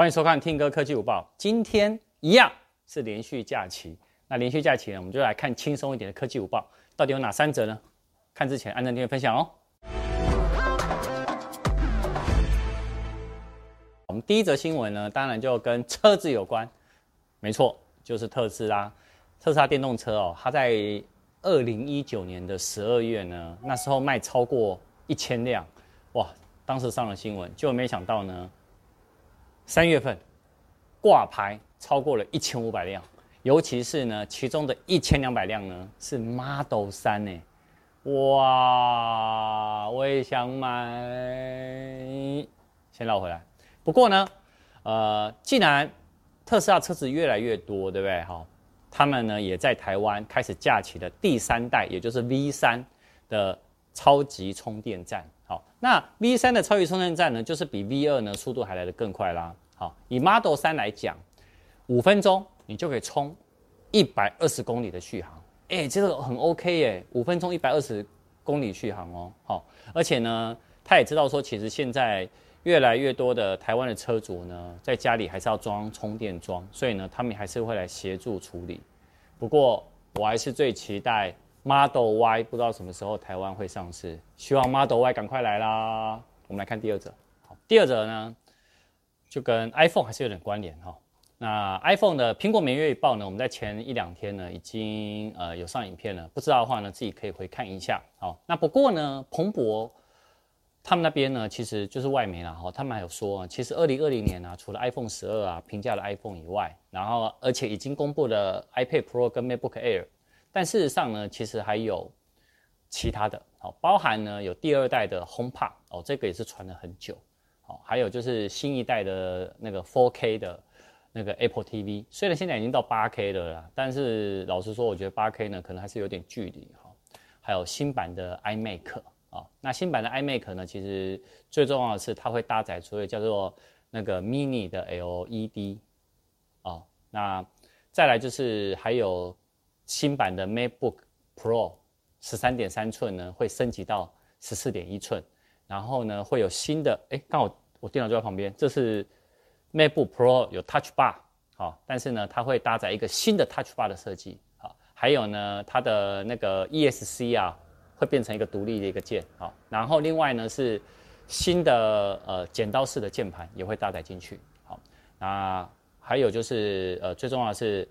欢迎收看听歌科技午报。今天一样是连续假期，那连续假期呢，我们就来看轻松一点的科技午报，到底有哪三则呢？看之前按赞、订阅、分享哦。我们第一则新闻呢，当然就跟车子有关，没错，就是特斯拉。特斯拉电动车哦，它在二零一九年的十二月呢，那时候卖超过一千辆，哇，当时上了新闻，就没想到呢。三月份挂牌超过了一千五百辆，尤其是呢，其中的一千两百辆呢是 Model 3呢，哇，我也想买。先绕回来。不过呢，呃，既然特斯拉车子越来越多，对不对？哈，他们呢也在台湾开始架起了第三代，也就是 V3 的超级充电站。那 V3 的超级充电站呢，就是比 V2 呢速度还来得更快啦。好，以 Model 3来讲，五分钟你就可以充一百二十公里的续航，哎、这个很 OK 耶，五分钟一百二十公里续航哦。好，而且呢，他也知道说，其实现在越来越多的台湾的车主呢，在家里还是要装充电桩，所以呢，他们还是会来协助处理。不过，我还是最期待 Model Y，不知道什么时候台湾会上市，希望 Model Y 赶快来啦。我们来看第二则，好，第二则呢？就跟 iPhone 还是有点关联哈。那 iPhone 的苹果每月报呢，我们在前一两天呢已经呃有上影片了，不知道的话呢自己可以回看一下。好，那不过呢，彭博他们那边呢其实就是外媒啦哈，他们还有说，其实二零二零年啊，除了 iPhone 十二啊平价的 iPhone 以外，然后而且已经公布了 iPad Pro 跟 MacBook Air，但事实上呢，其实还有其他的，好，包含呢有第二代的 HomePod 哦，这个也是传了很久。还有就是新一代的那个 4K 的那个 Apple TV，虽然现在已经到 8K 的了，但是老实说，我觉得 8K 呢可能还是有点距离哈。还有新版的 iMac 啊，那新版的 iMac 呢，其实最重要的是它会搭载所谓叫做那个 Mini 的 LED 啊，那再来就是还有新版的 MacBook Pro 十三点三寸呢会升级到十四点一寸。然后呢，会有新的，哎，刚好我电脑就在旁边，这是 MacBook Pro 有 Touch Bar，好，但是呢，它会搭载一个新的 Touch Bar 的设计，好，还有呢，它的那个 ESC 啊，会变成一个独立的一个键，好，然后另外呢是新的呃剪刀式的键盘也会搭载进去，好，那还有就是呃最重要的是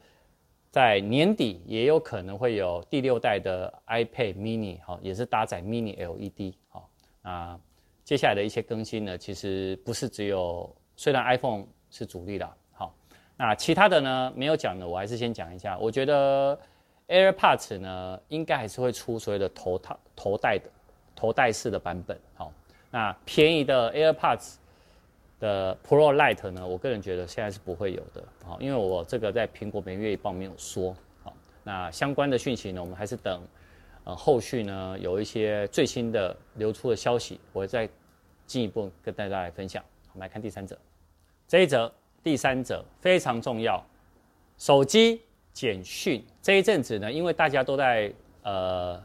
在年底也有可能会有第六代的 iPad Mini，好，也是搭载 Mini LED，好，那。接下来的一些更新呢，其实不是只有，虽然 iPhone 是主力的，好，那其他的呢没有讲的，我还是先讲一下。我觉得 AirPods 呢，应该还是会出所谓的头套、头戴的、头戴式的版本，好，那便宜的 AirPods 的 Pro Light 呢，我个人觉得现在是不会有的，好，因为我这个在苹果每月一报没有说，好，那相关的讯息呢，我们还是等。呃，后续呢有一些最新的流出的消息，我再进一步跟大家来分享。我们来看第三者，这一则第三者非常重要，手机简讯这一阵子呢，因为大家都在呃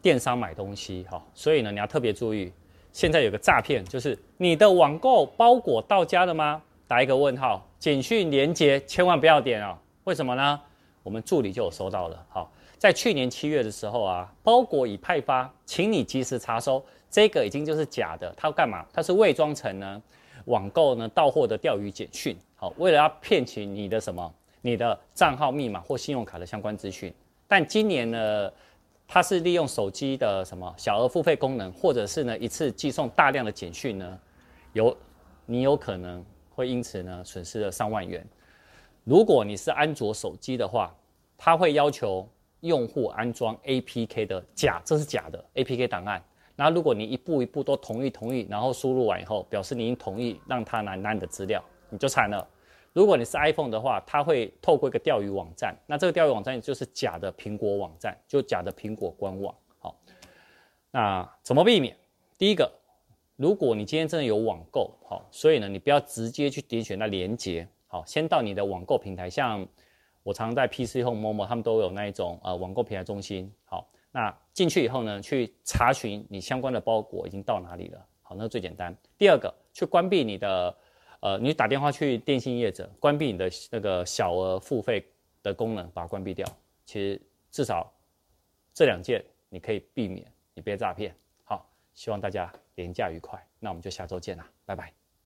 电商买东西哈，所以呢你要特别注意，现在有个诈骗，就是你的网购包裹到家了吗？打一个问号，简讯连接千万不要点、哦，为什么呢？我们助理就有收到了，好。在去年七月的时候啊，包裹已派发，请你及时查收。这个已经就是假的，它要干嘛？它是伪装成呢网购呢到货的钓鱼简讯，好，为了要骗取你的什么，你的账号密码或信用卡的相关资讯。但今年呢，它是利用手机的什么小额付费功能，或者是呢一次寄送大量的简讯呢，有你有可能会因此呢损失了上万元。如果你是安卓手机的话，它会要求。用户安装 APK 的假，这是假的 APK 档案。那如果你一步一步都同意同意，然后输入完以后，表示你已经同意让他拿拿你的资料，你就惨了。如果你是 iPhone 的话，它会透过一个钓鱼网站，那这个钓鱼网站就是假的苹果网站，就假的苹果官网。好，那怎么避免？第一个，如果你今天真的有网购，好，所以呢，你不要直接去点选那链接，好，先到你的网购平台，像。我常在 PC Home、Momo，他们都有那一种呃网购平台中心。好，那进去以后呢，去查询你相关的包裹已经到哪里了。好，那最简单。第二个，去关闭你的呃，你打电话去电信业者关闭你的那个小额付费的功能，把它关闭掉。其实至少这两件你可以避免，你被诈骗。好，希望大家廉价愉快。那我们就下周见啦，拜拜。